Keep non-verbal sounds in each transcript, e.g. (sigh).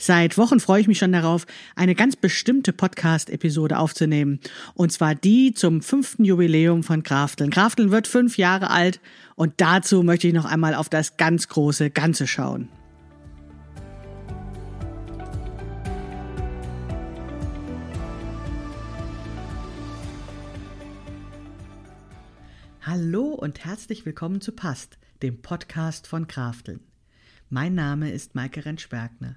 Seit Wochen freue ich mich schon darauf, eine ganz bestimmte Podcast-Episode aufzunehmen. Und zwar die zum fünften Jubiläum von Krafteln. Krafteln wird fünf Jahre alt und dazu möchte ich noch einmal auf das ganz große Ganze schauen. Hallo und herzlich willkommen zu Past, dem Podcast von Krafteln. Mein Name ist Maike Rentschbergner.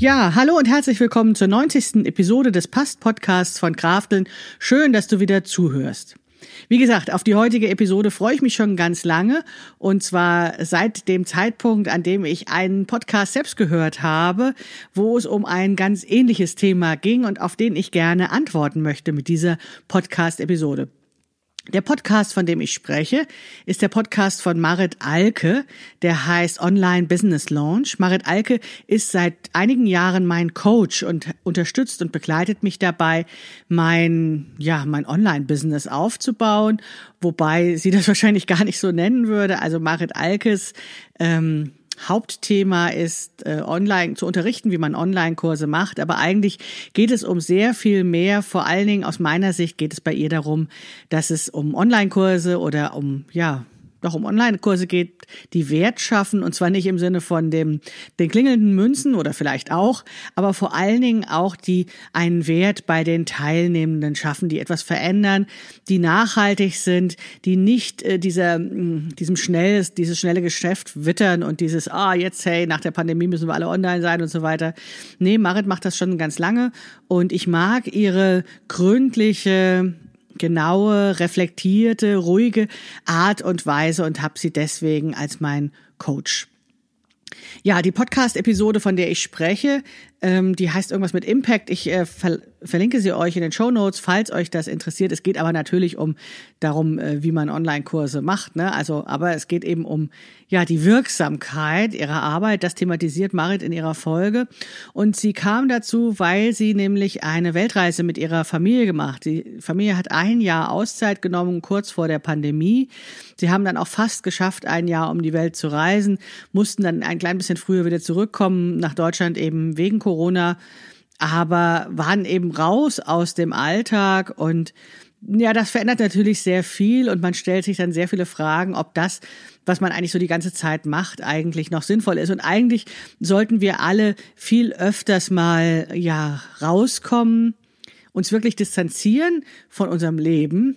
Ja, hallo und herzlich willkommen zur 90. Episode des Past-Podcasts von Krafteln. Schön, dass du wieder zuhörst. Wie gesagt, auf die heutige Episode freue ich mich schon ganz lange. Und zwar seit dem Zeitpunkt, an dem ich einen Podcast selbst gehört habe, wo es um ein ganz ähnliches Thema ging und auf den ich gerne antworten möchte mit dieser Podcast-Episode. Der Podcast, von dem ich spreche, ist der Podcast von Marit Alke, der heißt Online Business Launch. Marit Alke ist seit einigen Jahren mein Coach und unterstützt und begleitet mich dabei, mein, ja, mein Online-Business aufzubauen, wobei sie das (laughs) wahrscheinlich gar nicht so nennen würde. Also Marit Alkes ähm, Hauptthema ist, äh, online zu unterrichten, wie man Online-Kurse macht. Aber eigentlich geht es um sehr viel mehr. Vor allen Dingen aus meiner Sicht geht es bei ihr darum, dass es um Online-Kurse oder um, ja, doch um Online-Kurse geht, die Wert schaffen und zwar nicht im Sinne von dem den klingelnden Münzen oder vielleicht auch, aber vor allen Dingen auch die einen Wert bei den Teilnehmenden schaffen, die etwas verändern, die nachhaltig sind, die nicht äh, dieser mm, diesem schnelles dieses schnelle Geschäft wittern und dieses ah jetzt hey nach der Pandemie müssen wir alle online sein und so weiter. Nee, Marit macht das schon ganz lange und ich mag ihre gründliche genaue, reflektierte, ruhige Art und Weise und habe sie deswegen als mein Coach. Ja, die Podcast-Episode, von der ich spreche, ähm, die heißt irgendwas mit Impact. Ich äh, ver verlinke sie euch in den Show Notes, falls euch das interessiert. Es geht aber natürlich um darum, äh, wie man Online-Kurse macht. Ne? Also, aber es geht eben um ja die Wirksamkeit ihrer Arbeit. Das thematisiert Marit in ihrer Folge. Und sie kam dazu, weil sie nämlich eine Weltreise mit ihrer Familie gemacht. Die Familie hat ein Jahr Auszeit genommen, kurz vor der Pandemie. Sie haben dann auch fast geschafft, ein Jahr um die Welt zu reisen, mussten dann ein klein bisschen früher wieder zurückkommen nach Deutschland eben wegen Corona, aber waren eben raus aus dem Alltag und ja, das verändert natürlich sehr viel und man stellt sich dann sehr viele Fragen, ob das, was man eigentlich so die ganze Zeit macht, eigentlich noch sinnvoll ist. Und eigentlich sollten wir alle viel öfters mal, ja, rauskommen, uns wirklich distanzieren von unserem Leben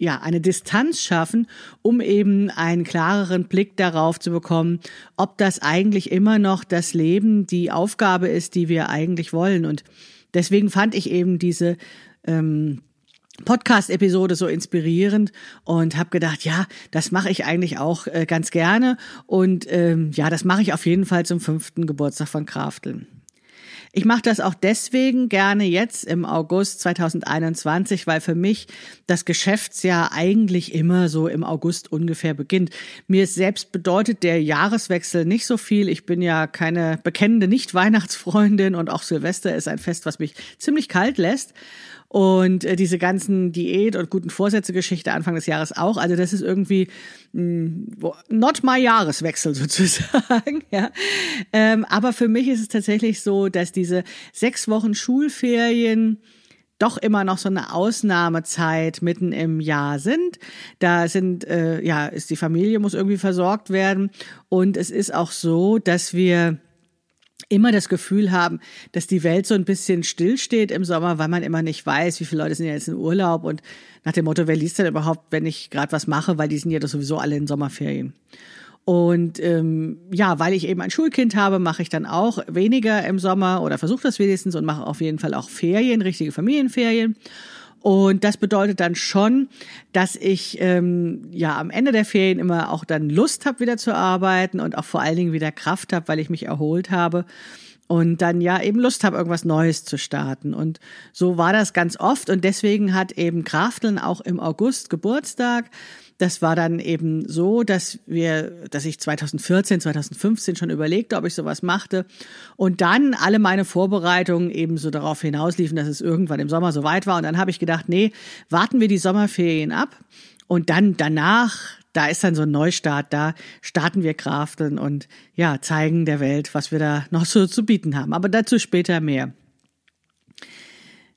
ja, eine Distanz schaffen, um eben einen klareren Blick darauf zu bekommen, ob das eigentlich immer noch das Leben, die Aufgabe ist, die wir eigentlich wollen. Und deswegen fand ich eben diese ähm, Podcast-Episode so inspirierend und habe gedacht, ja, das mache ich eigentlich auch äh, ganz gerne und ähm, ja, das mache ich auf jeden Fall zum fünften Geburtstag von Krafteln. Ich mache das auch deswegen gerne jetzt im August 2021, weil für mich das Geschäftsjahr eigentlich immer so im August ungefähr beginnt. Mir selbst bedeutet der Jahreswechsel nicht so viel. Ich bin ja keine bekennende Nicht-Weihnachtsfreundin und auch Silvester ist ein Fest, was mich ziemlich kalt lässt. Und äh, diese ganzen Diät- und guten Vorsätze-Geschichte Anfang des Jahres auch. Also das ist irgendwie mh, hm, not my Jahreswechsel (laughs) sozusagen. ja. Ähm, aber für mich ist es tatsächlich so, dass diese sechs Wochen Schulferien doch immer noch so eine Ausnahmezeit mitten im Jahr sind. Da sind äh, ja ist die Familie muss irgendwie versorgt werden und es ist auch so, dass wir immer das Gefühl haben, dass die Welt so ein bisschen stillsteht im Sommer, weil man immer nicht weiß, wie viele Leute sind jetzt in Urlaub und nach dem Motto, wer liest denn überhaupt, wenn ich gerade was mache, weil die sind ja doch sowieso alle in Sommerferien. Und ähm, ja, weil ich eben ein Schulkind habe, mache ich dann auch weniger im Sommer oder versuche das wenigstens und mache auf jeden Fall auch Ferien, richtige Familienferien. Und das bedeutet dann schon, dass ich ähm, ja am Ende der Ferien immer auch dann Lust habe, wieder zu arbeiten und auch vor allen Dingen wieder Kraft habe, weil ich mich erholt habe. Und dann ja eben Lust habe, irgendwas Neues zu starten. Und so war das ganz oft. Und deswegen hat eben Krafteln auch im August Geburtstag. Das war dann eben so, dass wir, dass ich 2014, 2015 schon überlegte, ob ich sowas machte. Und dann alle meine Vorbereitungen eben so darauf hinausliefen, dass es irgendwann im Sommer so weit war. Und dann habe ich gedacht, nee, warten wir die Sommerferien ab. Und dann danach da ist dann so ein Neustart, da starten wir Krafteln und ja, zeigen der Welt, was wir da noch so zu bieten haben. Aber dazu später mehr.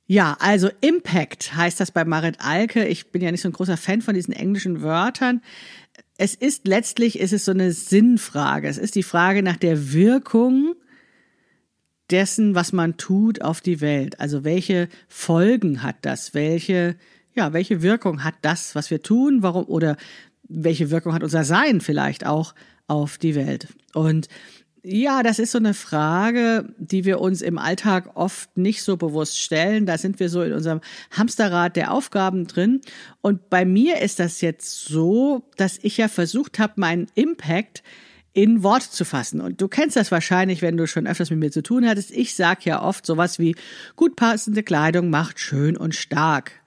Ja, also Impact heißt das bei Marit Alke. Ich bin ja nicht so ein großer Fan von diesen englischen Wörtern. Es ist letztlich, ist es so eine Sinnfrage. Es ist die Frage nach der Wirkung dessen, was man tut auf die Welt. Also welche Folgen hat das? Welche, ja, welche Wirkung hat das, was wir tun? Warum, oder welche Wirkung hat unser Sein vielleicht auch auf die Welt? Und ja, das ist so eine Frage, die wir uns im Alltag oft nicht so bewusst stellen. Da sind wir so in unserem Hamsterrad der Aufgaben drin. Und bei mir ist das jetzt so, dass ich ja versucht habe, meinen Impact in Wort zu fassen. Und du kennst das wahrscheinlich, wenn du schon öfters mit mir zu tun hattest. Ich sag ja oft sowas wie, gut passende Kleidung macht schön und stark.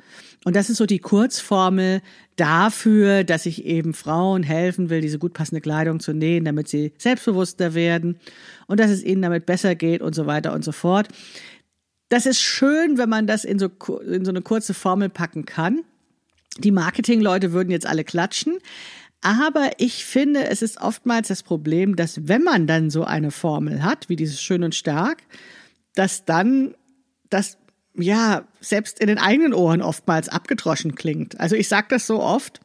Und das ist so die Kurzformel dafür, dass ich eben Frauen helfen will, diese gut passende Kleidung zu nähen, damit sie selbstbewusster werden und dass es ihnen damit besser geht und so weiter und so fort. Das ist schön, wenn man das in so, in so eine kurze Formel packen kann. Die Marketingleute würden jetzt alle klatschen. Aber ich finde, es ist oftmals das Problem, dass wenn man dann so eine Formel hat, wie dieses schön und stark, dass dann das ja, selbst in den eigenen Ohren oftmals abgedroschen klingt. Also ich sage das so oft,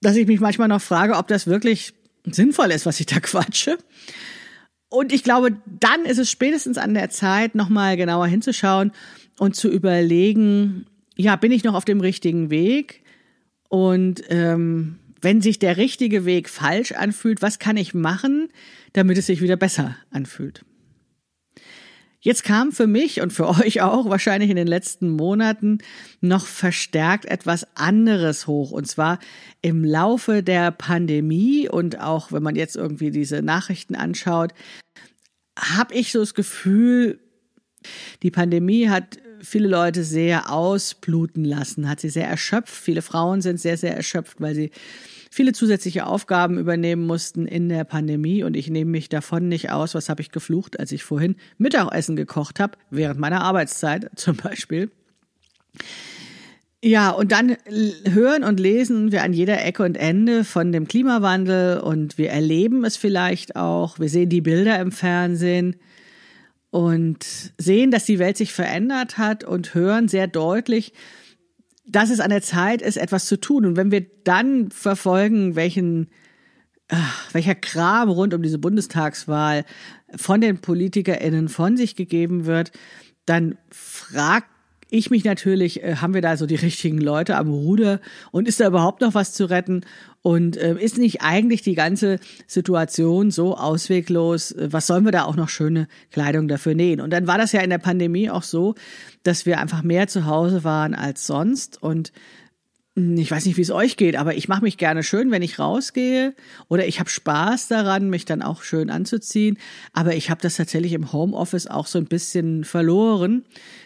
dass ich mich manchmal noch frage, ob das wirklich sinnvoll ist, was ich da (laughs) quatsche. Und ich glaube, dann ist es spätestens an der Zeit, nochmal genauer hinzuschauen und zu überlegen, ja, bin ich noch auf dem richtigen Weg? Und ähm, wenn sich der richtige Weg falsch anfühlt, was kann ich machen, damit es sich wieder besser anfühlt? Jetzt kam für mich und für (laughs) euch auch wahrscheinlich in den letzten Monaten noch verstärkt etwas anderes hoch. Und zwar im Laufe der Pandemie und auch wenn man jetzt irgendwie diese Nachrichten anschaut, habe ich so das Gefühl, die Pandemie hat viele Leute sehr ausbluten lassen, hat sie sehr erschöpft. Viele Frauen sind sehr, sehr erschöpft, weil sie viele zusätzliche Aufgaben übernehmen mussten in der Pandemie und ich nehme mich davon nicht aus. Was habe ich geflucht, als ich vorhin Mittagessen gekocht habe, während meiner Arbeitszeit (laughs) zum Beispiel. Ja, und dann hören und lesen wir an jeder Ecke und Ende von dem Klimawandel und wir erleben es vielleicht auch. Wir sehen die Bilder im Fernsehen und sehen, dass die Welt sich verändert hat und hören sehr deutlich, dass es an der Zeit ist, etwas zu tun. Und wenn wir dann verfolgen, welchen, ach, welcher Kram rund um diese Bundestagswahl von den PolitikerInnen von sich gegeben wird, dann fragt ich mich natürlich, äh, haben wir da so die richtigen Leute am Ruder und ist da überhaupt noch was zu retten? Und äh, ist nicht eigentlich die ganze Situation so ausweglos? Äh, was sollen wir da auch noch schöne Kleidung dafür nähen? Und dann war das ja in der Pandemie auch so, dass wir einfach mehr zu Hause waren als sonst und hm, ich weiß nicht, wie es euch geht, aber ich mache mich gerne schön, wenn ich rausgehe oder ich habe Spaß daran, mich dann auch schön anzuziehen. Aber ich habe das tatsächlich im Homeoffice auch so ein bisschen verloren.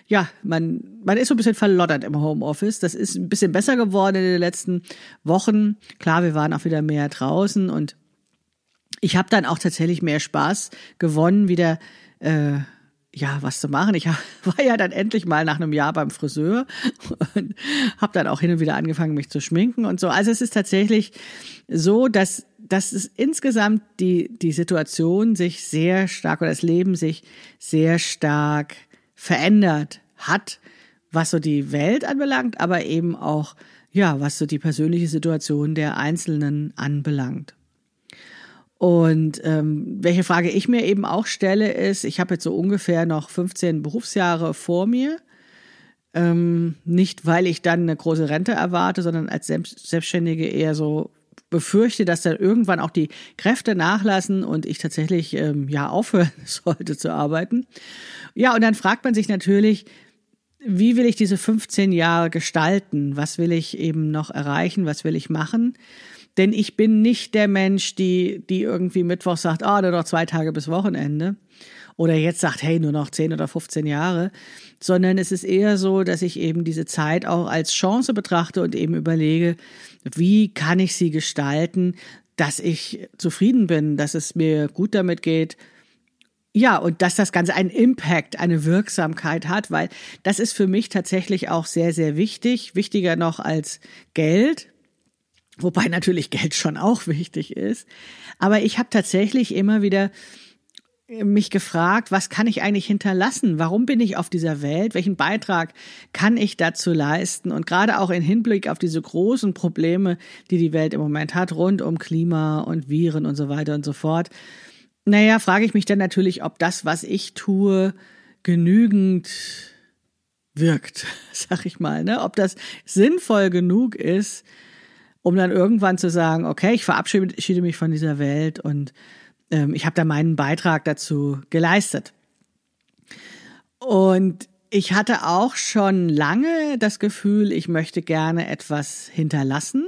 Ja, man, man ist so ein bisschen verloddert im Homeoffice. Das ist ein bisschen besser geworden in den letzten Wochen. Klar, wir waren auch wieder mehr draußen und ich habe dann auch tatsächlich mehr Spaß gewonnen, wieder äh, ja, was zu machen. Ich (laughs) war ja dann endlich mal nach einem Jahr beim Friseur und habe dann auch hin und wieder angefangen, mich zu schminken und so. Also es ist tatsächlich so, dass, dass es insgesamt die, die Situation sich sehr stark oder das Leben sich sehr stark verändert hat, was so die Welt anbelangt, aber eben auch, ja, was so die persönliche Situation der Einzelnen anbelangt. Und ähm, welche Frage ich mir eben auch stelle, ist, ich habe jetzt so ungefähr noch 15 Berufsjahre vor mir. Ähm, nicht, weil ich dann eine große Rente erwarte, sondern als Selbstständige eher so befürchte, dass dann irgendwann auch die Kräfte nachlassen und ich tatsächlich ähm, ja aufhören (laughs) sollte zu arbeiten. Ja, und dann fragt man sich natürlich, wie will ich diese 15 Jahre gestalten? Was will ich eben noch erreichen? Was will ich machen? Denn ich bin nicht der Mensch, die, die irgendwie Mittwoch sagt, ah, oh, nur noch zwei Tage bis Wochenende. Oder jetzt sagt, hey, nur noch 10 oder 15 Jahre. Sondern es ist eher so, dass ich eben diese Zeit auch als Chance betrachte und eben überlege, wie kann ich sie gestalten, dass ich zufrieden bin, dass es mir gut damit geht, ja, und dass das Ganze einen Impact, eine Wirksamkeit hat, weil das ist für mich tatsächlich auch sehr, sehr wichtig, wichtiger noch als Geld, wobei natürlich Geld schon auch wichtig ist. Aber ich habe tatsächlich immer wieder mich gefragt, was kann ich eigentlich hinterlassen? Warum bin ich auf dieser Welt? Welchen Beitrag kann ich dazu leisten? Und gerade auch in Hinblick auf diese großen Probleme, die die Welt im Moment hat, rund um Klima und Viren und so weiter und so fort, naja, frage ich mich dann natürlich, ob das, was ich tue, genügend wirkt, (laughs) sag ich mal, ne? Ob das sinnvoll genug ist, um dann irgendwann zu sagen, okay, ich verabschiede mich von dieser Welt und ähm, ich habe da meinen Beitrag dazu geleistet. Und ich hatte auch schon lange das Gefühl, ich möchte gerne etwas hinterlassen.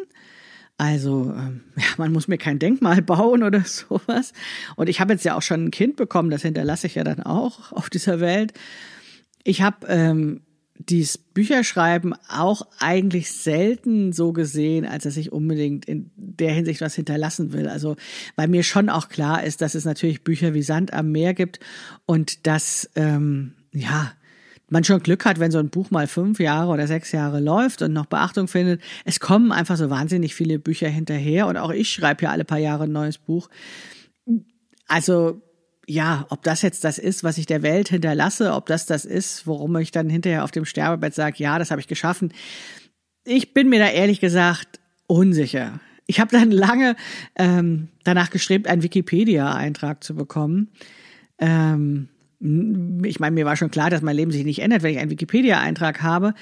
Also, ähm, (laughs) ja, man muss mir kein Denkmal bauen oder (laughs) sowas. Und ich habe jetzt ja auch schon ein Kind bekommen, das hinterlasse ich ja dann auch (laughs) auf dieser Welt. Ich habe ähm, dieses Bücherschreiben auch eigentlich selten so gesehen, als dass ich unbedingt in der Hinsicht was hinterlassen will. Also, weil mir schon auch klar ist, dass es natürlich Bücher wie Sand am Meer gibt und dass, ähm, ja, man schon Glück hat, wenn so ein Buch mal fünf Jahre oder sechs Jahre läuft und noch Beachtung findet. Es kommen einfach so wahnsinnig viele Bücher hinterher und auch ich schreibe ja alle paar Jahre ein neues Buch. Also ja, ob das jetzt das ist, was ich der Welt hinterlasse, ob das das ist, worum ich dann hinterher auf dem Sterbebett sage, ja, das habe ich geschaffen. Ich bin mir da ehrlich gesagt unsicher. Ich habe dann lange ähm, danach gestrebt, einen Wikipedia-Eintrag zu bekommen. Ähm, ich meine, mir war schon klar, dass mein Leben sich nicht ändert, wenn ich einen Wikipedia-Eintrag habe.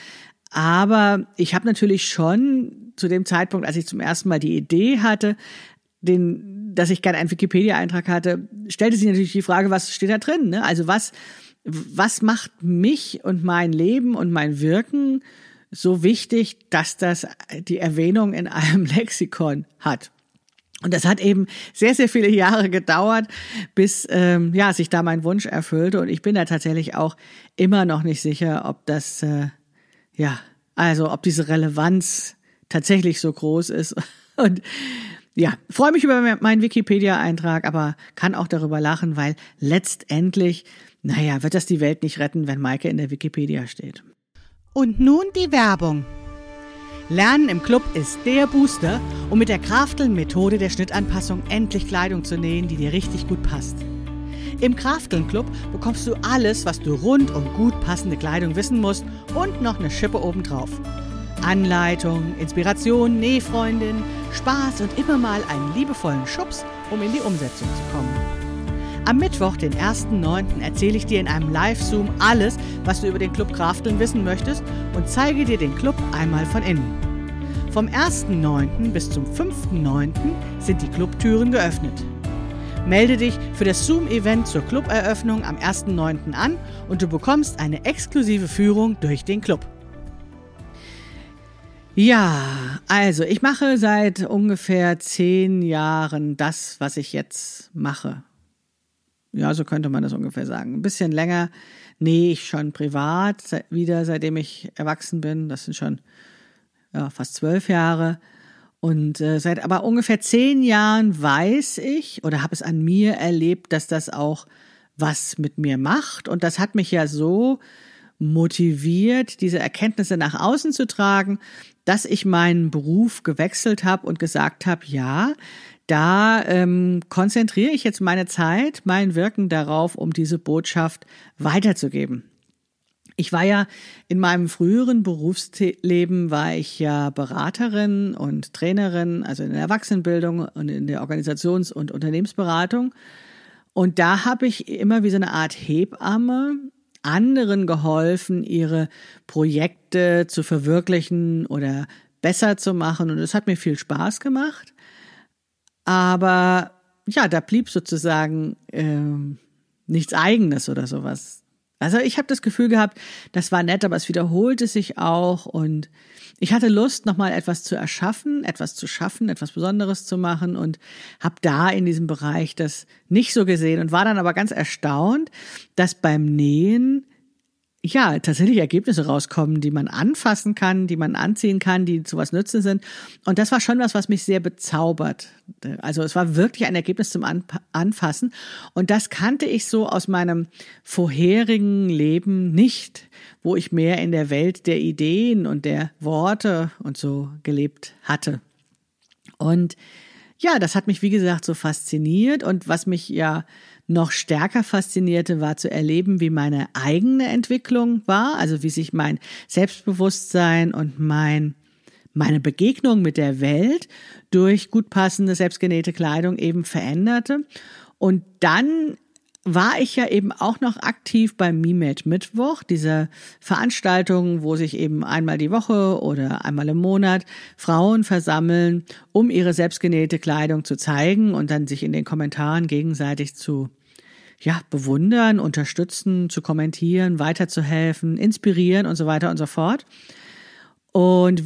Aber ich habe natürlich schon zu dem Zeitpunkt, als ich zum ersten Mal die Idee hatte, den, dass ich gerne einen Wikipedia-Eintrag hatte, stellte sich natürlich die Frage, was steht da drin? Ne? Also was, was macht mich und mein Leben und mein Wirken so wichtig, dass das die Erwähnung in einem (laughs) Lexikon hat? Und das hat eben sehr, sehr viele Jahre gedauert, bis ähm, ja sich da mein Wunsch erfüllte. Und ich bin da tatsächlich auch immer noch nicht sicher, ob das äh, ja also ob diese Relevanz tatsächlich so groß ist. (laughs) Und ja, freue mich über meinen Wikipedia-Eintrag, aber kann auch darüber lachen, weil letztendlich, naja, wird das die Welt nicht retten, wenn Maike in der Wikipedia steht. Und nun die Werbung. Lernen im Club ist der Booster, um mit der Krafteln-Methode der Schnittanpassung endlich Kleidung zu nähen, die dir richtig gut passt. Im Krafteln Club bekommst du alles, was du rund um gut passende Kleidung wissen musst und noch eine Schippe obendrauf. Anleitung, Inspiration, Nähfreundin, Spaß und immer mal einen liebevollen Schubs, um in die Umsetzung zu kommen. Am Mittwoch, den 1.9., erzähle ich dir in einem Live-Zoom alles, was du über den Club Krafteln wissen möchtest und zeige dir den Club einmal von innen. Vom 1.9. bis zum 5.9. sind die Clubtüren geöffnet. Melde dich für das Zoom-Event zur Cluberöffnung am 1.9. an und du bekommst eine exklusive Führung durch den Club. Ja, also ich mache seit ungefähr zehn Jahren das, was ich jetzt mache. Ja, so könnte man das ungefähr sagen. Ein bisschen länger nähe ich schon privat wieder, seitdem ich erwachsen bin. Das sind schon ja, fast zwölf Jahre. Und äh, seit aber ungefähr zehn Jahren weiß ich oder habe es an mir erlebt, dass das auch was mit mir macht. Und das hat mich ja so motiviert, diese Erkenntnisse nach außen zu tragen, dass ich meinen Beruf gewechselt habe und gesagt habe, ja, da ähm, konzentriere ich jetzt meine Zeit, mein Wirken darauf, um diese Botschaft weiterzugeben. Ich war ja in meinem früheren Berufsleben war ich ja Beraterin und Trainerin, also in der Erwachsenenbildung und in der Organisations- und Unternehmensberatung. Und da habe ich immer wie so eine Art Hebamme anderen geholfen, ihre Projekte zu verwirklichen oder besser zu machen. Und es hat mir viel Spaß gemacht. Aber ja, da blieb sozusagen äh, nichts Eigenes oder sowas. Also ich habe das Gefühl gehabt, das war nett, aber es wiederholte sich auch und ich hatte Lust, nochmal etwas zu erschaffen, etwas zu schaffen, etwas Besonderes zu machen und habe da in diesem Bereich das nicht so gesehen und war dann aber ganz erstaunt, dass beim Nähen ja, tatsächlich Ergebnisse rauskommen, die man anfassen kann, die man anziehen kann, die zu was nützen sind. Und das war schon was, was mich sehr bezaubert. Also es war wirklich ein Ergebnis zum Anfassen. Und das kannte ich so aus meinem vorherigen Leben nicht, wo ich mehr in der Welt der Ideen und der Worte und so gelebt hatte. Und ja, das hat mich, wie gesagt, so fasziniert. Und was mich ja noch stärker faszinierte, war zu erleben, wie meine eigene Entwicklung war, also wie sich mein Selbstbewusstsein und mein meine Begegnung mit der Welt durch gut passende selbstgenähte Kleidung eben veränderte. Und dann war ich ja eben auch noch aktiv beim MIMED Mittwoch, dieser Veranstaltung, wo sich eben einmal die Woche oder einmal im Monat Frauen versammeln, um ihre selbstgenähte Kleidung zu zeigen und dann sich in den Kommentaren gegenseitig zu ja, bewundern, unterstützen, zu kommentieren, weiterzuhelfen, inspirieren und so weiter und so fort. Und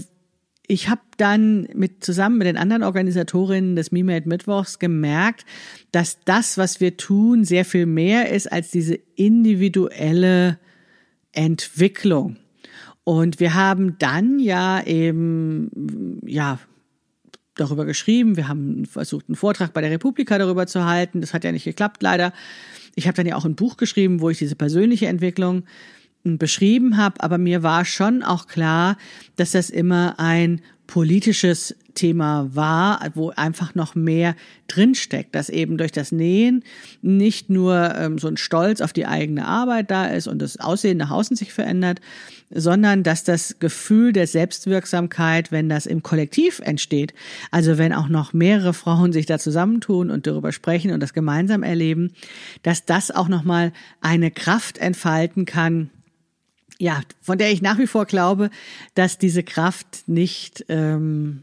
ich habe dann mit zusammen mit den anderen Organisatorinnen des MeMade Mittwochs gemerkt, dass das, was wir tun, sehr viel mehr ist als diese individuelle Entwicklung. Und wir haben dann ja eben, ja, darüber geschrieben. Wir haben versucht, einen Vortrag bei der Republika darüber zu halten. Das hat ja nicht geklappt, leider. Ich habe dann ja auch ein Buch geschrieben, wo ich diese persönliche Entwicklung hm, beschrieben habe, aber mir war schon auch klar, dass das immer ein politisches Thema war, wo einfach noch mehr drinsteckt, dass eben durch das Nähen nicht nur ähm, so ein Stolz auf die eigene Arbeit da ist und das Aussehen nach außen sich verändert, sondern dass das Gefühl der Selbstwirksamkeit, wenn das im Kollektiv entsteht, also wenn auch noch mehrere Frauen sich da zusammentun und darüber sprechen und das gemeinsam erleben, dass das auch nochmal eine Kraft entfalten kann, ja, von der ich nach wie vor glaube, dass diese Kraft nicht ähm,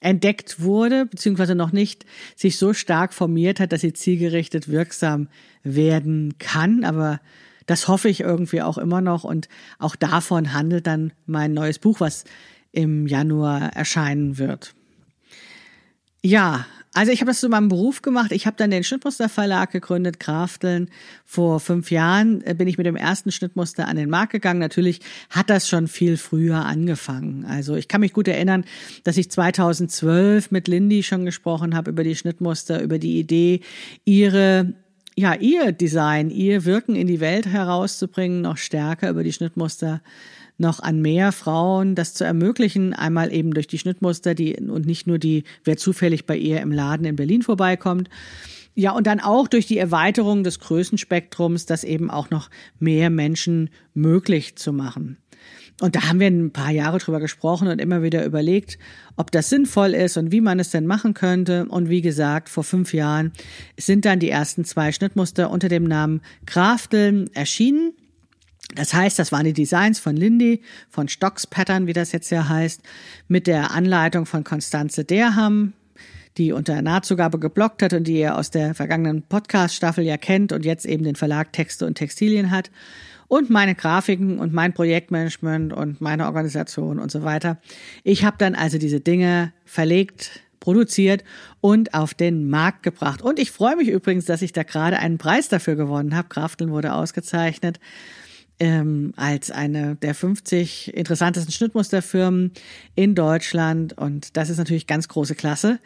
entdeckt wurde, beziehungsweise noch nicht sich so stark formiert hat, dass sie zielgerichtet wirksam werden kann. Aber das hoffe ich irgendwie auch immer noch. Und auch davon handelt dann mein neues Buch, was im Januar erscheinen wird. Ja, also ich habe das zu meinem Beruf gemacht. Ich habe dann den Schnittmuster Verlag gegründet, Krafteln. Vor fünf Jahren äh, bin ich mit dem ersten Schnittmuster an den Markt gegangen. Natürlich hat das schon viel früher angefangen. Also ich kann mich gut erinnern, dass ich 2012 mit Lindy schon gesprochen habe über die Schnittmuster, über die Idee, ihre ja, ihr Design, ihr Wirken in die Welt herauszubringen, noch stärker über die Schnittmuster noch an mehr Frauen das zu ermöglichen, einmal eben durch die Schnittmuster, die und nicht nur die, wer zufällig bei ihr im Laden in Berlin vorbeikommt. Ja, und dann auch durch die Erweiterung des Größenspektrums, das eben auch noch mehr Menschen möglich zu machen. Und da haben wir ein paar Jahre drüber gesprochen und immer wieder überlegt, ob das sinnvoll ist und wie man es denn machen könnte. Und wie gesagt, vor fünf Jahren sind dann die ersten zwei Schnittmuster unter dem Namen Krafteln erschienen. Das heißt, das waren die Designs von Lindy, von Stocks Pattern, wie das jetzt ja heißt, mit der Anleitung von Konstanze Derham, die unter Nahtzugabe geblockt hat und die ihr aus der vergangenen Podcast-Staffel ja kennt und jetzt eben den Verlag Texte und Textilien hat. Und meine Grafiken und mein Projektmanagement und meine Organisation und so weiter. Ich habe dann also diese Dinge verlegt, produziert und auf den Markt gebracht. Und ich freue mich übrigens, dass ich da gerade einen Preis dafür gewonnen habe. Krafteln wurde ausgezeichnet ähm, als eine der 50 interessantesten Schnittmusterfirmen in Deutschland. Und das ist natürlich ganz große Klasse.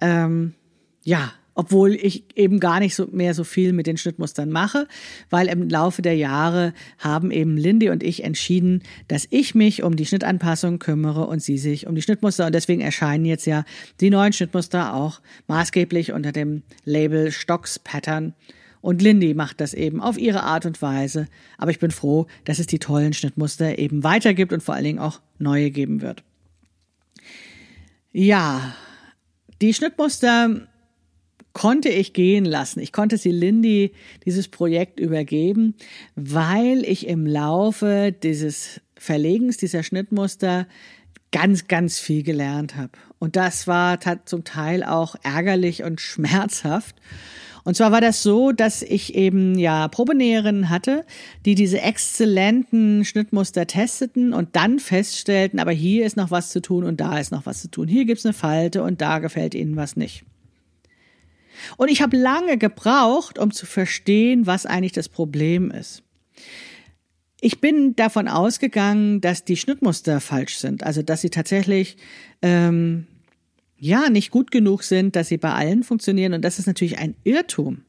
Ähm, ja, obwohl ich eben gar nicht so mehr so viel mit den Schnittmustern mache, weil im Laufe der Jahre haben eben Lindy und ich entschieden, dass ich mich um die Schnittanpassung kümmere und sie sich um die Schnittmuster und deswegen erscheinen jetzt ja die neuen Schnittmuster auch maßgeblich unter dem Label Stocks Pattern und Lindy macht das eben auf ihre Art und Weise. Aber ich bin froh, dass es die tollen Schnittmuster eben weitergibt und vor allen Dingen auch neue geben wird. Ja, die Schnittmuster konnte ich gehen lassen. Ich konnte sie Lindy dieses Projekt übergeben, weil ich im Laufe dieses Verlegens dieser Schnittmuster ganz, ganz viel gelernt habe. Und das war zum Teil auch ärgerlich und (laughs) schmerzhaft. Und zwar war das so, dass ich eben ja Probenäherinnen hatte, die diese exzellenten Schnittmuster testeten und dann feststellten, aber hier ist noch was zu tun und da ist noch was zu tun. Hier gibt's eine Falte und da gefällt ihnen was nicht. Und ich habe lange gebraucht, um zu verstehen, was eigentlich das Problem ist. Ich bin davon ausgegangen, dass die Schnittmuster falsch sind, also dass sie tatsächlich ähm, ja nicht gut genug sind, dass sie bei allen funktionieren und das ist natürlich ein Irrtum.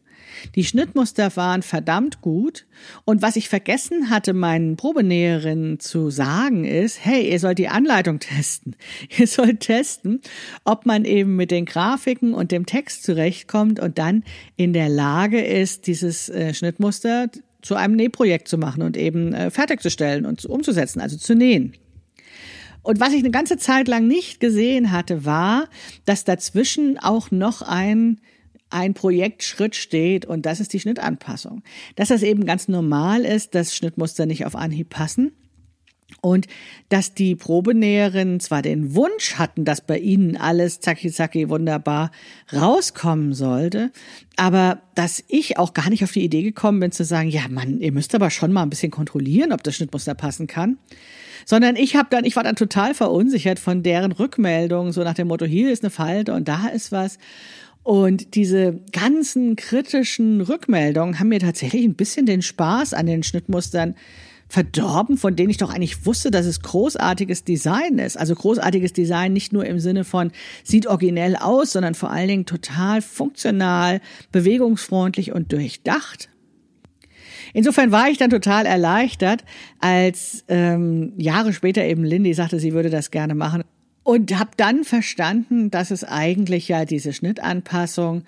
Die Schnittmuster waren verdammt gut. Und was ich vergessen hatte, meinen Probenäherinnen zu sagen, ist, hey, ihr sollt die Anleitung (laughs) testen. Ihr sollt testen, ob man eben mit den Grafiken und dem Text zurechtkommt und dann in der Lage ist, dieses äh, Schnittmuster zu einem Nähprojekt zu machen und eben äh, fertigzustellen und umzusetzen, also zu nähen. Und was ich eine ganze Zeit lang nicht gesehen hatte, war, dass dazwischen auch noch ein ein Projektschritt steht und das ist die Schnittanpassung. Dass das eben ganz normal ist, dass Schnittmuster nicht auf Anhieb passen und dass die Probenäherinnen zwar den Wunsch hatten, dass bei ihnen alles zacki zacki wunderbar rauskommen sollte, aber dass ich auch gar nicht auf die Idee gekommen bin zu sagen, ja Mann, ihr müsst aber schon mal ein bisschen kontrollieren, ob das Schnittmuster passen kann. Sondern ich habe dann, ich war dann total verunsichert von deren Rückmeldungen, so nach dem Motto, hier ist eine Falte und da ist was. Und diese ganzen kritischen Rückmeldungen haben mir tatsächlich ein bisschen den Spaß an den Schnittmustern verdorben, von denen ich doch eigentlich wusste, dass es großartiges Design ist. Also großartiges Design nicht nur im Sinne von sieht originell aus, sondern vor allen Dingen total funktional, bewegungsfreundlich und durchdacht. Insofern war ich dann total erleichtert, als ähm, Jahre später eben Lindy sagte, sie würde das gerne machen. Und habe dann verstanden, dass es eigentlich ja diese Schnittanpassung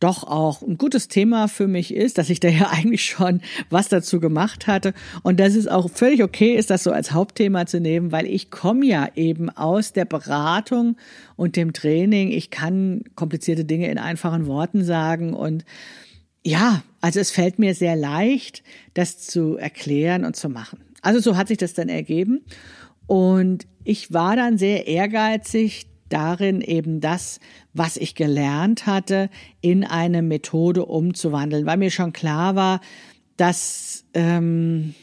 doch auch ein gutes Thema für mich ist, dass ich da ja (laughs) eigentlich schon was dazu gemacht hatte und dass es auch völlig okay ist, das so als Hauptthema zu nehmen, weil ich komme ja eben aus der Beratung und dem Training. Ich kann komplizierte Dinge in einfachen Worten sagen und ja, also es fällt mir sehr leicht, das zu erklären und zu machen. Also so hat sich das dann ergeben und ich war dann sehr ehrgeizig, darin eben das, was ich gelernt hatte, in eine Methode umzuwandeln, weil mir schon klar war, dass ähm,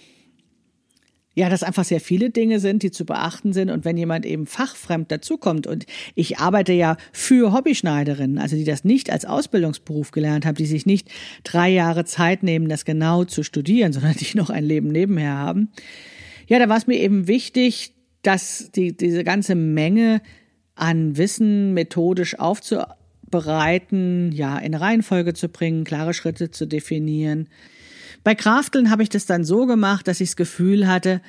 ja, dass einfach sehr viele Dinge sind, die zu beachten sind. Und wenn jemand eben fachfremd dazukommt und ich arbeite ja für Hobbyschneiderinnen, also die das nicht als Ausbildungsberuf gelernt haben, die sich nicht drei Jahre Zeit nehmen, das genau zu studieren, (laughs) sondern die noch ein Leben nebenher haben. Ja, da war es mir eben wichtig, dass die, diese ganze Menge an Wissen methodisch aufzubereiten, ja, in Reihenfolge zu bringen, klare Schritte zu definieren. Bei Krafteln habe ich das dann so gemacht, dass ich das Gefühl hatte,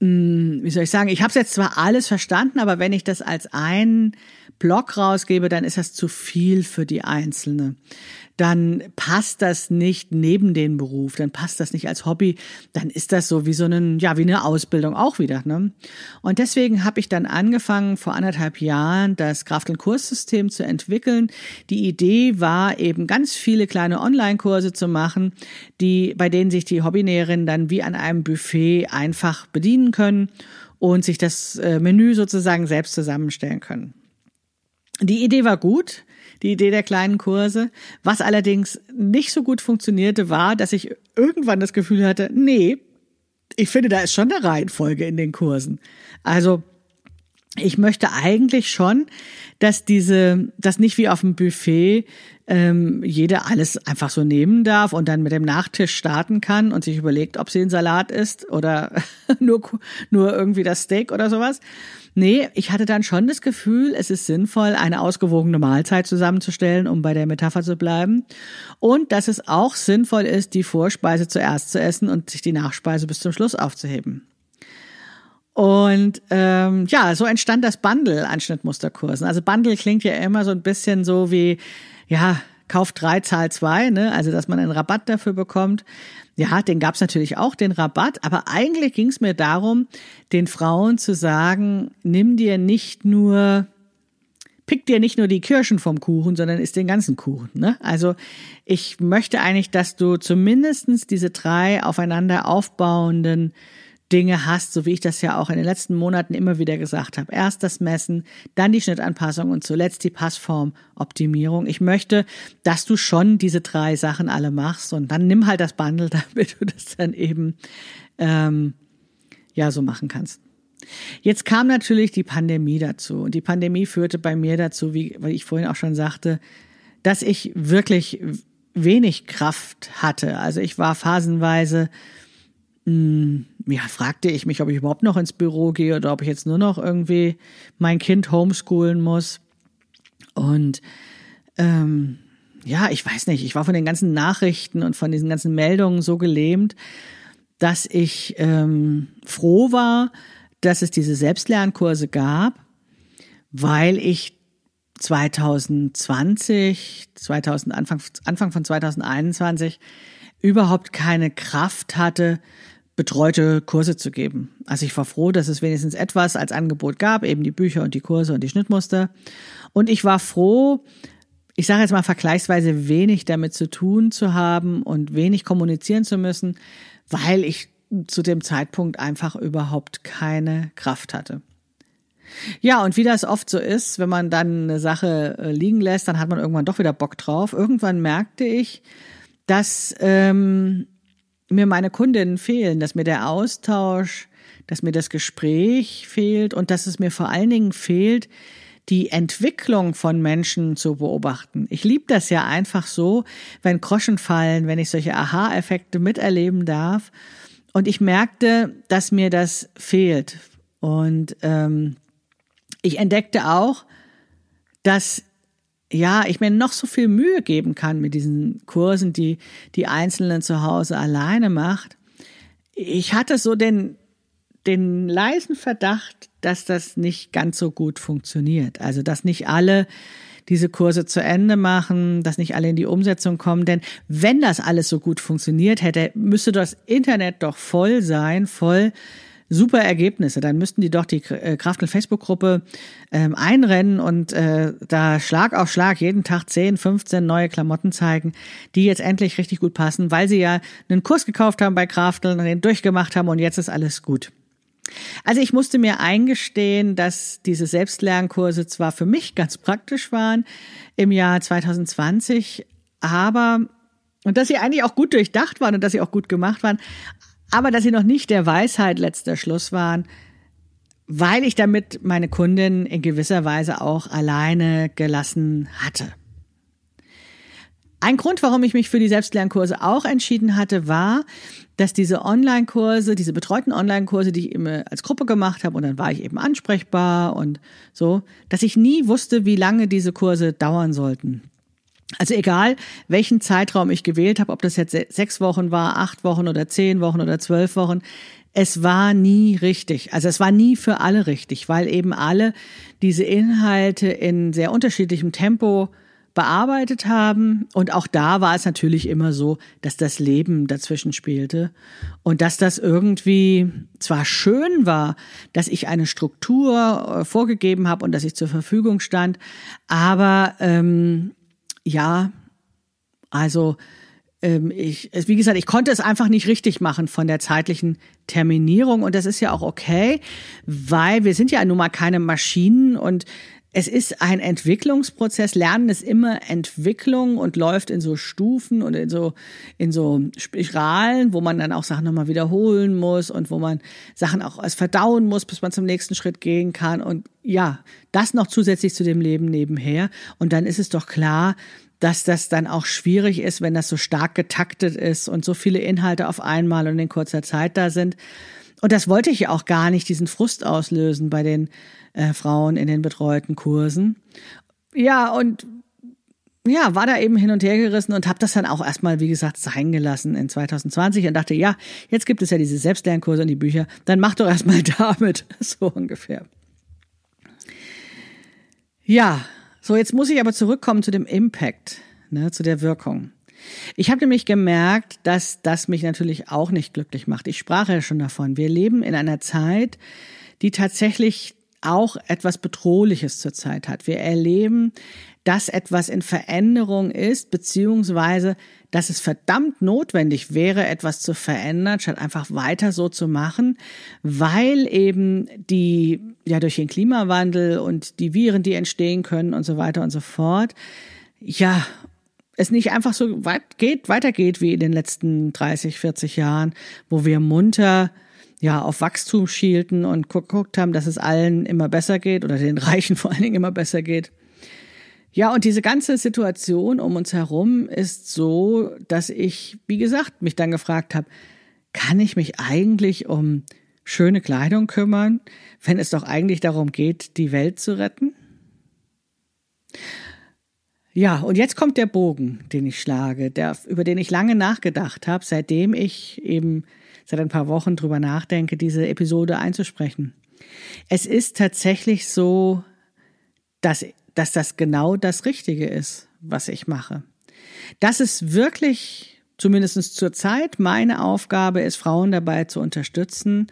mh, hm, wie soll ich sagen, ich habe es jetzt zwar alles verstanden, aber wenn ich das als einen Block rausgebe, dann ist das zu viel für die Einzelne dann passt das nicht neben den Beruf, dann passt das nicht als Hobby, dann ist das so wie so eine, ja, wie eine Ausbildung auch wieder. Ne? Und deswegen habe ich dann angefangen, vor anderthalb Jahren das Kraft- und Kurssystem zu entwickeln. Die Idee war eben ganz viele kleine Online-Kurse zu machen, die, bei denen sich die Hobbynäherinnen dann wie an einem Buffet einfach bedienen können und sich das äh, Menü sozusagen selbst zusammenstellen können. Die Idee war gut die Idee der kleinen Kurse. Was allerdings nicht so gut funktionierte, war, dass ich irgendwann das Gefühl hatte, nee, ich finde, da ist schon eine Reihenfolge in den Kursen. Also ich möchte eigentlich schon, dass diese, dass nicht wie auf dem Buffet ähm, jeder alles einfach so nehmen darf und dann mit dem Nachtisch starten kann und sich überlegt, ob sie einen Salat isst oder (laughs) nur, nur irgendwie das Steak oder sowas, Nee, ich hatte dann schon das Gefühl, es ist sinnvoll, eine ausgewogene Mahlzeit zusammenzustellen, um bei der Metapher zu bleiben. Und dass es auch sinnvoll ist, die Vorspeise zuerst zu essen und sich die Nachspeise bis zum Schluss aufzuheben. Und ähm, ja, so entstand das Bundle an Schnittmusterkursen. Also Bundle klingt ja immer so ein bisschen so wie, ja, Kauf drei, Zahl zwei, ne? also dass man einen Rabatt dafür bekommt. Ja, den gab's natürlich auch, den Rabatt, aber eigentlich ging's mir darum, den Frauen zu sagen, nimm dir nicht nur, pick dir nicht nur die Kirschen vom Kuchen, sondern isst den ganzen Kuchen. Ne? Also ich möchte eigentlich, dass du zumindestens diese drei aufeinander aufbauenden Dinge hast, so wie ich das ja auch in den letzten Monaten immer wieder gesagt habe. Erst das Messen, dann die Schnittanpassung und zuletzt die Passformoptimierung. Ich möchte, dass du schon diese drei Sachen alle machst und dann nimm halt das Bundle, (laughs) damit du das dann eben ähm, ja so machen kannst. Jetzt kam natürlich die Pandemie dazu und die Pandemie führte bei mir dazu, wie, wie ich vorhin auch schon sagte, dass ich wirklich wenig Kraft hatte. Also ich war phasenweise ja, fragte ich mich, ob ich überhaupt noch ins Büro gehe oder ob ich jetzt nur noch irgendwie mein Kind homeschoolen muss. Und ähm, ja, ich weiß nicht, ich war von den ganzen Nachrichten und von diesen ganzen Meldungen so gelähmt, dass ich ähm, froh war, dass es diese Selbstlernkurse gab, weil ich 2020, 2000, Anfang, Anfang von 2021 überhaupt keine Kraft hatte, betreute Kurse zu geben. Also ich war froh, dass es wenigstens etwas als Angebot gab, eben die Bücher und die Kurse und die Schnittmuster. Und ich war froh, ich sage jetzt mal vergleichsweise wenig damit zu tun zu haben und wenig kommunizieren zu müssen, weil ich zu dem Zeitpunkt einfach überhaupt keine Kraft hatte. Ja, und wie das oft so ist, wenn man dann eine Sache äh, liegen lässt, dann hat man irgendwann doch wieder Bock drauf. Irgendwann merkte ich, dass ähm, mir meine Kundinnen fehlen, dass mir der Austausch, dass mir das Gespräch fehlt und dass es mir vor allen Dingen fehlt, die Entwicklung von Menschen zu beobachten. Ich liebe das ja einfach so, wenn Groschen fallen, wenn ich solche Aha-Effekte miterleben darf. Und ich merkte, dass mir das fehlt. Und ähm, ich entdeckte auch, dass ja, ich mir noch so viel Mühe geben kann mit diesen Kursen, die die Einzelnen zu Hause alleine macht. Ich hatte so den, den leisen Verdacht, dass das nicht ganz so gut funktioniert. Also, dass nicht alle diese Kurse zu Ende machen, dass nicht alle in die Umsetzung kommen. Denn wenn das alles so gut funktioniert hätte, müsste das Internet doch voll sein, voll super Ergebnisse. Dann müssten die doch die äh, Kraftel Facebook-Gruppe ähm, einrennen und äh, da Schlag auf Schlag jeden Tag 10, 15 neue Klamotten zeigen, die jetzt endlich richtig gut passen, weil sie ja einen Kurs gekauft haben bei Kraftel und den durchgemacht haben und jetzt ist alles gut. Also ich musste mir eingestehen, dass diese Selbstlernkurse zwar für mich ganz praktisch waren im Jahr 2020, aber und dass sie eigentlich auch gut durchdacht waren und dass sie auch gut gemacht waren, aber dass sie noch nicht der Weisheit letzter Schluss waren, weil ich damit meine Kundin in gewisser Weise auch alleine gelassen hatte. Ein Grund, warum ich mich für die Selbstlernkurse auch entschieden hatte, war, dass diese Online-Kurse, diese betreuten Online-Kurse, die ich immer als Gruppe gemacht habe und dann war ich eben ansprechbar und so, dass ich nie wusste, wie lange diese Kurse dauern sollten. Also egal, welchen Zeitraum ich gewählt habe, ob das jetzt sechs Wochen war, acht Wochen oder zehn Wochen oder zwölf Wochen, es war nie richtig. Also es war nie für alle richtig, weil eben alle diese Inhalte in sehr unterschiedlichem Tempo bearbeitet haben. Und auch da war es natürlich immer so, dass das Leben dazwischen spielte und dass das irgendwie zwar schön war, dass ich eine Struktur äh, vorgegeben habe und dass ich zur Verfügung stand, aber ähm, ja, also ähm, ich, wie gesagt, ich konnte es einfach nicht richtig machen von der zeitlichen Terminierung und das ist ja auch okay, weil wir sind ja nun mal keine Maschinen und es ist ein Entwicklungsprozess. Lernen ist immer Entwicklung und läuft in so Stufen und in so, in so Spiralen, wo man dann auch Sachen nochmal wiederholen muss und wo man Sachen auch als verdauen muss, bis man zum nächsten Schritt gehen kann. Und ja, das noch zusätzlich zu dem Leben nebenher. Und dann ist es doch klar, dass das dann auch schwierig ist, wenn das so stark getaktet ist und so viele Inhalte auf einmal und in kurzer Zeit da sind. Und das wollte ich ja auch gar nicht, diesen Frust auslösen bei den äh, Frauen in den betreuten Kursen. Ja, und ja, war da eben hin und her gerissen und habe das dann auch erstmal, wie gesagt, sein gelassen in 2020 und dachte, ja, jetzt gibt es ja diese Selbstlernkurse und die Bücher, dann mach doch erstmal (laughs) damit, so ungefähr. Ja, so jetzt muss ich aber zurückkommen zu dem Impact, ne, zu der Wirkung. Ich habe nämlich gemerkt, dass das mich natürlich auch nicht glücklich macht. Ich sprach ja schon davon. Wir leben in einer Zeit, die tatsächlich auch etwas Bedrohliches zurzeit hat. Wir erleben, dass etwas in Veränderung ist, beziehungsweise dass es verdammt notwendig wäre, etwas zu verändern, statt einfach weiter so zu machen, weil eben die, ja, durch den Klimawandel und die Viren, die entstehen können und so weiter und so fort, ja, es nicht einfach so weit geht, weitergeht wie in den letzten 30, 40 Jahren, wo wir munter ja, auf Wachstum schielten und geguckt haben, dass es allen immer besser geht oder den Reichen (laughs) vor allen Dingen immer besser geht. Ja, und diese ganze Situation um uns herum ist so, dass ich, wie gesagt, mich dann gefragt habe, kann ich mich eigentlich um schöne Kleidung kümmern, wenn es doch eigentlich darum geht, die Welt zu retten? Ja, und jetzt kommt der Bogen, den ich schlage, der, über den ich lange nachgedacht habe, seitdem ich eben seit ein paar Wochen drüber nachdenke, diese Episode einzusprechen. Es ist tatsächlich so, dass dass das genau das Richtige ist, was ich mache. Das ist wirklich, zumindest zur Zeit, meine Aufgabe ist, Frauen dabei zu unterstützen,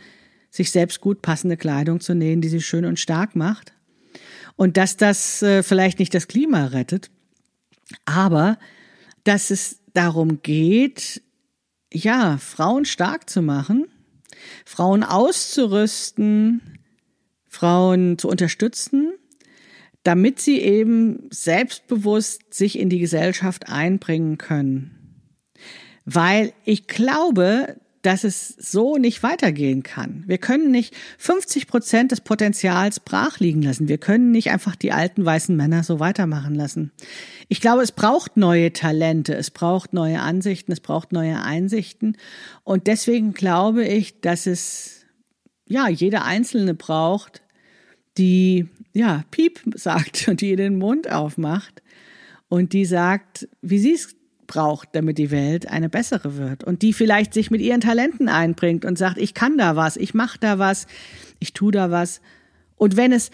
sich selbst gut passende Kleidung zu nähen, die sie schön und stark macht. Und dass das äh, vielleicht nicht das Klima rettet, aber dass es darum geht, ja, Frauen stark zu machen, Frauen auszurüsten, Frauen zu unterstützen, damit sie eben selbstbewusst sich in die Gesellschaft einbringen können. Weil ich glaube, dass es so nicht weitergehen kann. Wir können nicht 50 Prozent des Potenzials brach liegen lassen. Wir können nicht einfach die alten weißen Männer so weitermachen lassen. Ich glaube, es braucht neue Talente, es braucht neue Ansichten, es braucht neue Einsichten. Und deswegen glaube ich, dass es, ja, jeder Einzelne braucht, die ja, Piep sagt und die den Mund aufmacht und die sagt, wie sie es braucht, damit die Welt eine bessere wird und die vielleicht sich mit ihren Talenten einbringt und sagt, ich kann da was, ich mache da was, ich tu da was. Und wenn es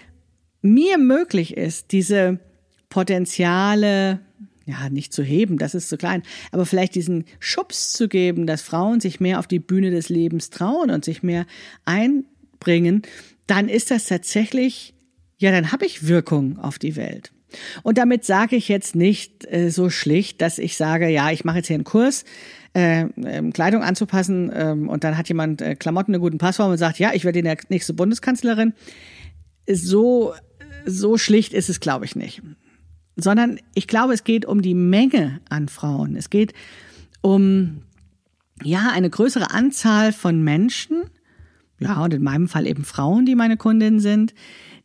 mir möglich ist, diese Potenziale ja, nicht zu heben, das ist zu klein, aber vielleicht diesen Schubs zu geben, dass Frauen sich mehr auf die Bühne des Lebens trauen und sich mehr einbringen, dann ist das tatsächlich, ja, dann habe ich Wirkung auf die Welt. Und damit sage ich jetzt nicht äh, so schlicht, dass ich sage, ja, ich mache jetzt hier einen Kurs, äh, ähm, Kleidung anzupassen ähm, und dann hat jemand äh, Klamotten eine guten Passform und sagt, ja, ich werde die nächste Bundeskanzlerin. So, so schlicht ist es, glaube ich, nicht. Sondern ich glaube, es geht um die Menge an Frauen. Es geht um, ja, eine größere Anzahl von Menschen, ja, und in meinem Fall eben Frauen, die meine Kundinnen sind,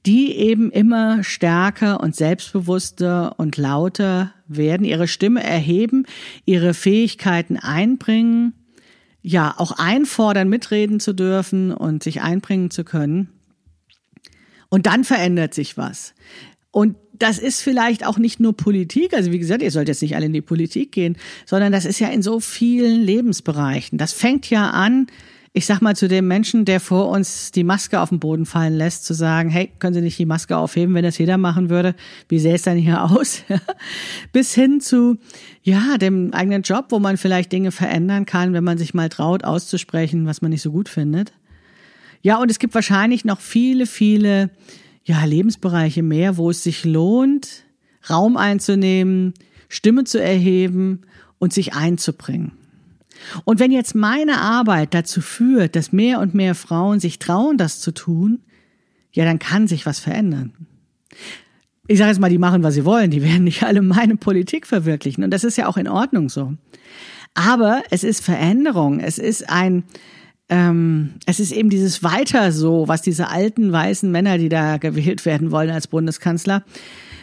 die eben immer stärker und selbstbewusster und lauter werden, ihre Stimme erheben, ihre Fähigkeiten einbringen, ja, auch einfordern, mitreden zu dürfen und sich einbringen zu können. Und dann verändert sich was. Und das ist vielleicht auch nicht nur Politik, also wie gesagt, ihr sollt jetzt nicht alle in die Politik gehen, sondern das ist ja in so vielen Lebensbereichen. Das fängt ja an ich sag mal zu dem Menschen, der vor uns die Maske auf den Boden fallen lässt, zu sagen, hey, können Sie nicht die Maske aufheben, wenn das jeder machen würde? Wie sähe es dann hier (laughs) aus? Bis hin zu, ja, dem eigenen Job, wo man vielleicht Dinge verändern kann, wenn man sich mal traut, auszusprechen, was man nicht so gut findet. Ja, und es gibt wahrscheinlich noch viele, viele, ja, Lebensbereiche mehr, wo es sich lohnt, Raum einzunehmen, Stimme zu erheben und sich einzubringen. Und wenn jetzt meine Arbeit dazu führt, dass mehr und mehr Frauen sich trauen, das zu tun, ja, dann kann sich was verändern. Ich sage jetzt mal, die machen, was sie wollen. Die werden nicht alle meine Politik verwirklichen. Und das ist ja auch in Ordnung so. Aber es ist Veränderung. Es ist ein, ähm, es ist eben dieses Weiter so, was diese alten weißen Männer, die da gewählt werden wollen als Bundeskanzler,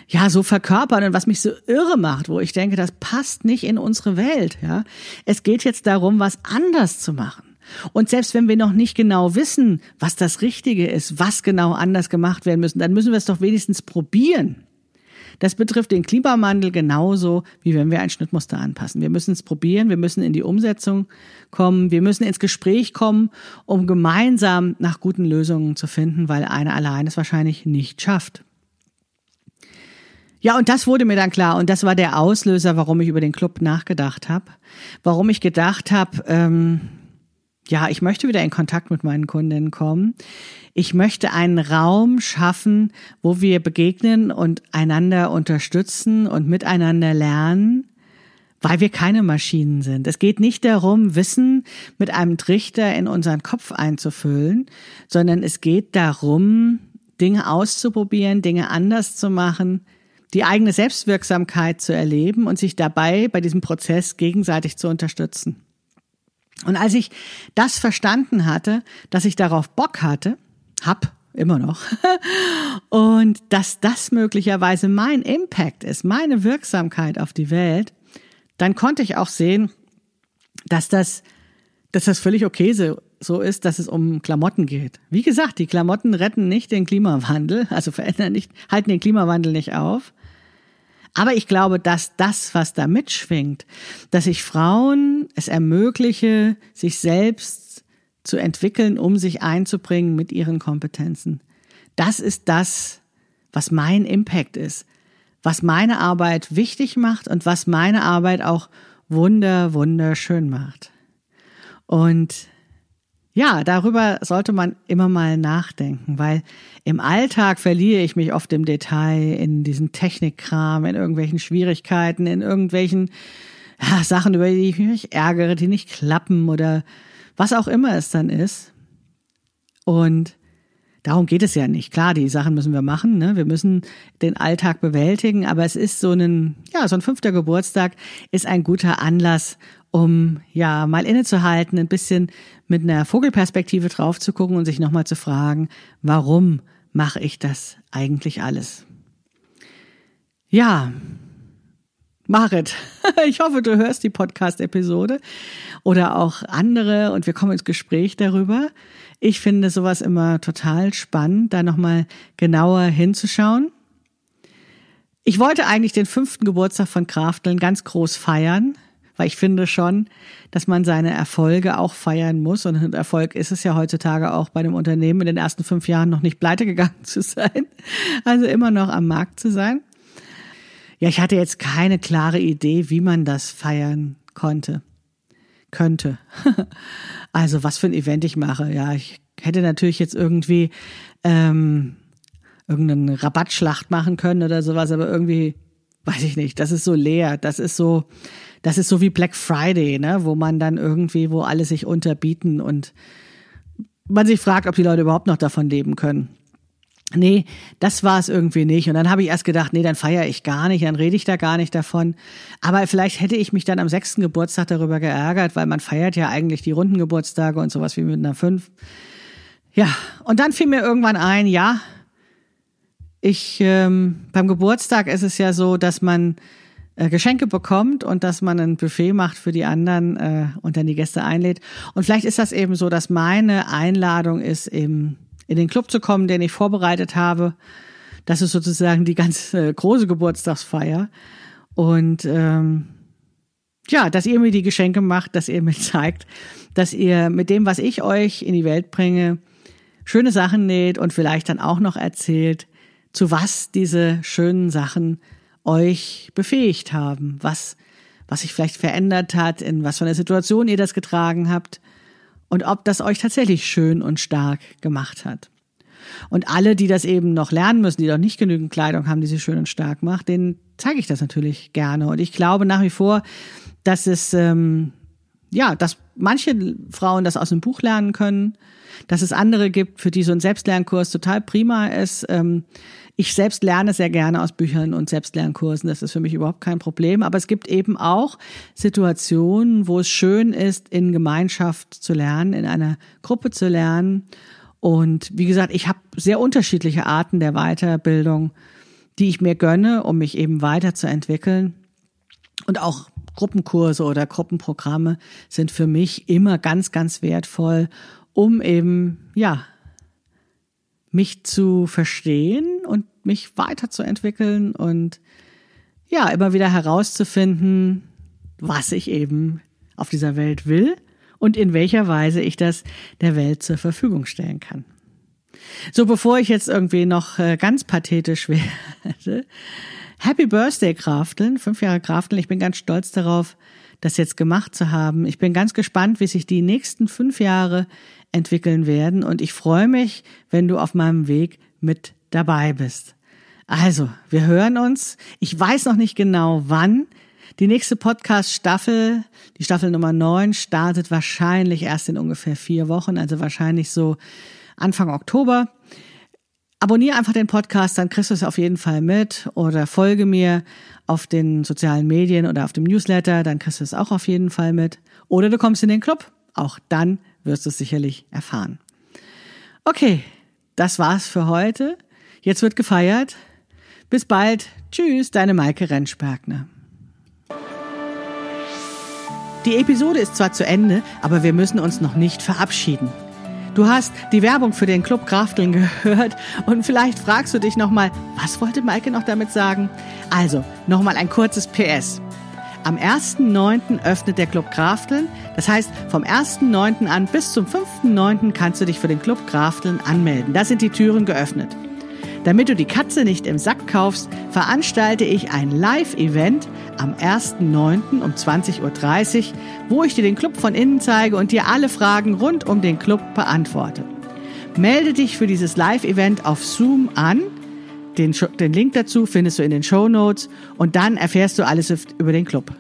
ja so verkörpern und was mich so irre macht, wo ich denke, das passt nicht in unsere Welt. Ja, es geht jetzt darum, was anders zu machen. Und selbst wenn wir noch nicht genau wissen, was das Richtige ist, was genau anders gemacht werden müssen, dann müssen wir es doch wenigstens probieren. Das betrifft den Klimawandel genauso, wie wenn wir ein Schnittmuster anpassen. Wir müssen es probieren, wir müssen in die Umsetzung kommen, wir müssen ins Gespräch kommen, um gemeinsam nach guten Lösungen zu finden, weil einer allein es wahrscheinlich nicht schafft. Ja, und das wurde mir dann klar und das war der Auslöser, warum ich über den Club nachgedacht habe, warum ich gedacht habe, ähm, ja, ich möchte wieder in Kontakt mit meinen Kundinnen kommen. Ich möchte einen Raum schaffen, wo wir begegnen und einander unterstützen und miteinander lernen, weil wir keine Maschinen sind. Es geht nicht darum, Wissen mit einem Trichter in unseren Kopf einzufüllen, sondern es geht darum, Dinge auszuprobieren, Dinge anders zu machen, die eigene Selbstwirksamkeit zu erleben und sich dabei bei diesem Prozess gegenseitig zu unterstützen. Und als ich das verstanden hatte, dass ich darauf Bock hatte, hab immer noch, (laughs) und dass das möglicherweise mein Impact ist, meine Wirksamkeit auf die Welt, dann konnte ich auch sehen, dass das, dass das völlig okay so, ist, dass es um Klamotten geht. Wie gesagt, die Klamotten retten nicht den Klimawandel, also verändern nicht, halten den Klimawandel nicht auf. Aber ich glaube, dass das, was da mitschwingt, dass ich Frauen es ermögliche, sich selbst zu entwickeln, um sich einzubringen mit ihren Kompetenzen. Das ist das, was mein Impact ist, was meine Arbeit wichtig macht und was meine Arbeit auch wunder, wunderschön macht. Und ja, darüber sollte man immer mal nachdenken, weil im Alltag verliere ich mich oft im Detail in diesen Technikkram, in irgendwelchen Schwierigkeiten, in irgendwelchen ja, Sachen, über die ich mich ärgere, die nicht klappen oder was auch immer es dann ist. Und darum geht es ja nicht. Klar, die Sachen müssen wir machen, ne? wir müssen den Alltag bewältigen, aber es ist so ein, ja, so ein fünfter Geburtstag ist ein guter Anlass, um ja mal innezuhalten, ein bisschen mit einer Vogelperspektive drauf zu gucken und sich nochmal zu fragen, warum mache ich das eigentlich alles? Ja, Marit, (laughs) ich hoffe, du hörst die Podcast-Episode oder auch andere und wir kommen ins Gespräch darüber. Ich finde sowas immer total spannend, da nochmal genauer hinzuschauen. Ich wollte eigentlich den fünften Geburtstag von Krafteln ganz groß feiern weil ich finde schon, dass man seine Erfolge auch feiern muss. Und Erfolg ist es ja heutzutage auch bei einem Unternehmen in den ersten fünf Jahren noch nicht pleite gegangen (laughs) zu sein. Also immer noch am Markt zu sein. Ja, ich hatte jetzt keine klare Idee, wie man das feiern konnte. Könnte. (laughs) Also was für ein Event ich mache. Ja, ich hätte natürlich jetzt irgendwie ähm, irgendeine Rabattschlacht machen können oder sowas, aber irgendwie weiß ich nicht. Das ist so leer. Das ist so, das ist so wie Black Friday, ne, wo man dann irgendwie, wo alle sich unterbieten und man sich fragt, ob die Leute überhaupt noch davon leben können. Nee, das war es irgendwie nicht. Und dann habe ich erst gedacht, nee, dann feiere ich gar nicht, dann rede ich da gar nicht davon. Aber vielleicht hätte ich mich dann am sechsten Geburtstag darüber geärgert, weil man feiert ja eigentlich die runden Geburtstage und sowas wie mit einer fünf. Ja, und dann fiel mir irgendwann ein, ja, ich ähm, beim Geburtstag ist es ja so, dass man äh, Geschenke bekommt und dass man ein Buffet macht für die anderen äh, und dann die Gäste einlädt. Und vielleicht ist das eben so, dass meine Einladung ist, eben in den Club zu kommen, den ich vorbereitet habe. Das ist sozusagen die ganz äh, (laughs) große Geburtstagsfeier. Und ähm, ja, dass ihr mir die Geschenke macht, dass ihr (laughs) mir zeigt, dass ihr mit dem, was ich euch in die Welt bringe, schöne Sachen näht und vielleicht dann auch noch erzählt, zu was diese schönen Sachen euch befähigt haben, was, was sich vielleicht verändert hat, in was für einer Situation ihr das getragen habt und ob das euch tatsächlich schön und stark gemacht hat. Und alle, die das eben noch lernen müssen, die doch nicht genügend Kleidung haben, die sie schön und stark macht, denen zeige ich das natürlich gerne. Und ich glaube nach wie vor, dass es ähm, ja, dass manche Frauen das aus dem Buch lernen können, dass es andere gibt, für die so ein Selbstlernkurs total prima ist. Ähm, ich selbst lerne sehr gerne aus Büchern und Selbstlernkursen. Das ist für mich überhaupt kein Problem. Aber es gibt eben auch Situationen, wo es schön ist, in Gemeinschaft zu lernen, in einer Gruppe zu lernen. Und wie gesagt, ich habe sehr unterschiedliche Arten der Weiterbildung, die ich mir gönne, um mich eben weiterzuentwickeln. Und auch Gruppenkurse oder Gruppenprogramme sind für mich immer ganz, ganz wertvoll, um eben, ja, mich zu verstehen und mich weiterzuentwickeln und ja, immer wieder herauszufinden, was ich eben auf dieser Welt will und in welcher Weise ich das der Welt zur Verfügung stellen kann. So, bevor ich jetzt irgendwie noch äh, ganz pathetisch (laughs) werde, Happy Birthday, Krafteln, fünf Jahre Krafteln. Ich bin ganz stolz darauf, das jetzt gemacht zu haben. Ich bin ganz gespannt, wie sich die nächsten fünf Jahre entwickeln werden und ich freue mich, wenn du auf meinem Weg mit dabei bist. Also, wir hören uns. Ich weiß noch nicht genau wann. Die nächste Podcast-Staffel, die Staffel Nummer 9, startet wahrscheinlich erst in ungefähr vier Wochen, also wahrscheinlich so Anfang Oktober. Abonniere einfach den Podcast, dann kriegst du es auf jeden Fall mit oder folge mir auf den sozialen Medien oder auf dem Newsletter, dann kriegst du es auch auf jeden Fall mit. Oder du kommst in den Club, auch dann wirst du es sicherlich erfahren. Okay, das war's für heute. Jetzt wird gefeiert. Bis bald. Tschüss, deine Maike Rentschbergner. Die Episode ist zwar zu Ende, aber wir müssen uns noch nicht verabschieden. Du hast die Werbung für den Club Krafteln gehört und vielleicht fragst du dich nochmal, was wollte Maike noch damit sagen? Also, nochmal ein kurzes PS. Am 1.9. öffnet der Club Krafteln. Das heißt, vom 1.9. an bis zum 5.9. kannst du dich für den Club Krafteln anmelden. Da sind die Türen geöffnet. Damit du die Katze nicht im Sack kaufst, veranstalte ich ein Live-Event am 1.9. um 20.30 Uhr, wo ich dir den Club von innen zeige und dir alle Fragen rund um den Club beantworte. Melde dich für dieses Live-Event auf Zoom an. Den, den, Link dazu findest du in den Show Notes und dann erfährst du alles über den Club.